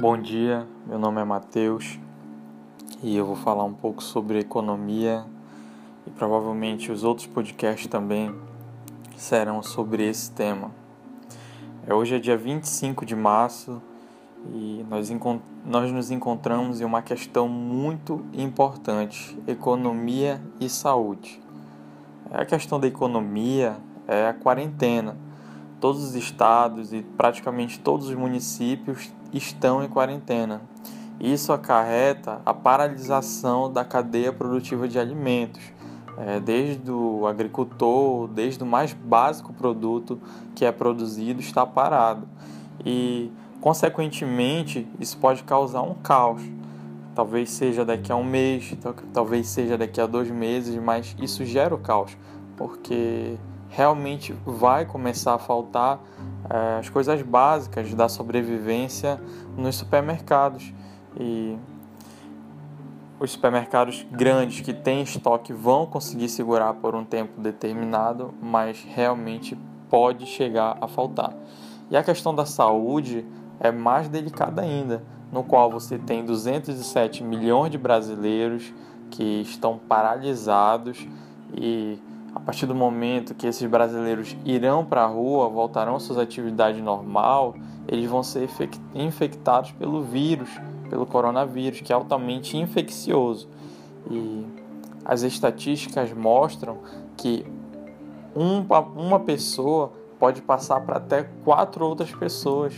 Bom dia, meu nome é Matheus e eu vou falar um pouco sobre economia e provavelmente os outros podcasts também serão sobre esse tema. É, hoje é dia 25 de março e nós, nós nos encontramos em uma questão muito importante: economia e saúde. A questão da economia é a quarentena. Todos os estados e praticamente todos os municípios estão em quarentena. Isso acarreta a paralisação da cadeia produtiva de alimentos, é, desde o agricultor, desde o mais básico produto que é produzido, está parado. E, consequentemente, isso pode causar um caos. Talvez seja daqui a um mês, talvez seja daqui a dois meses, mas isso gera o caos, porque realmente vai começar a faltar é, as coisas básicas da sobrevivência nos supermercados. E os supermercados grandes que têm estoque vão conseguir segurar por um tempo determinado, mas realmente pode chegar a faltar. E a questão da saúde é mais delicada ainda, no qual você tem 207 milhões de brasileiros que estão paralisados e a partir do momento que esses brasileiros irão para a rua, voltarão às suas atividades normal, eles vão ser infectados pelo vírus, pelo coronavírus, que é altamente infeccioso. E as estatísticas mostram que uma pessoa pode passar para até quatro outras pessoas.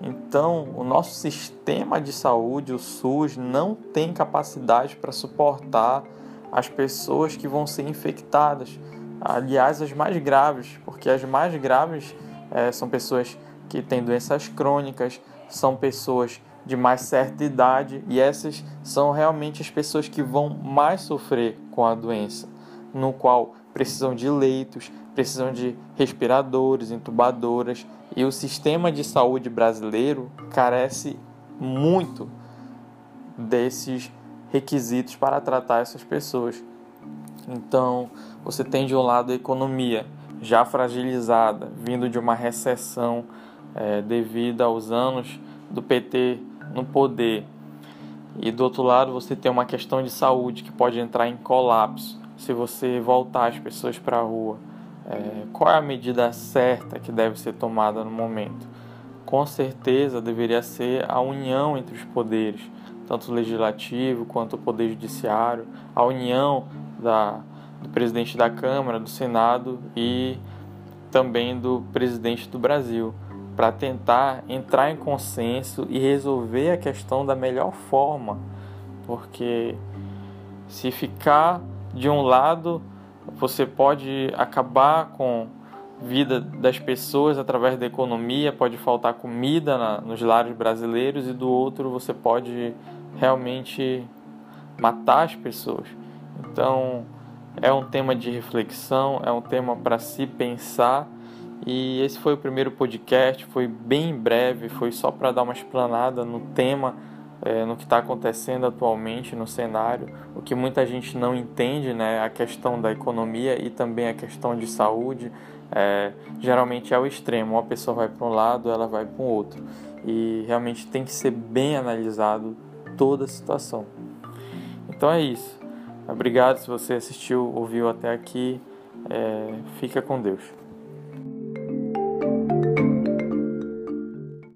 Então, o nosso sistema de saúde, o SUS, não tem capacidade para suportar as pessoas que vão ser infectadas. Aliás, as mais graves, porque as mais graves é, são pessoas que têm doenças crônicas, são pessoas de mais certa idade e essas são realmente as pessoas que vão mais sofrer com a doença, no qual precisam de leitos, precisam de respiradores, intubadoras e o sistema de saúde brasileiro carece muito desses requisitos para tratar essas pessoas. Então, você tem de um lado a economia já fragilizada, vindo de uma recessão é, devido aos anos do PT no poder. E do outro lado, você tem uma questão de saúde que pode entrar em colapso se você voltar as pessoas para a rua. É, qual é a medida certa que deve ser tomada no momento? Com certeza deveria ser a união entre os poderes tanto o legislativo quanto o poder judiciário, a união da, do presidente da Câmara, do Senado e também do presidente do Brasil, para tentar entrar em consenso e resolver a questão da melhor forma, porque se ficar de um lado, você pode acabar com vida das pessoas através da economia, pode faltar comida na, nos lares brasileiros e do outro você pode realmente matar as pessoas. Então, é um tema de reflexão, é um tema para se pensar. E esse foi o primeiro podcast, foi bem breve, foi só para dar uma explanada no tema, é, no que está acontecendo atualmente no cenário, o que muita gente não entende, né? A questão da economia e também a questão de saúde, é, geralmente é o extremo, uma pessoa vai para um lado, ela vai para o outro. E realmente tem que ser bem analisado toda a situação. Então é isso. Obrigado se você assistiu, ouviu até aqui. É, fica com Deus.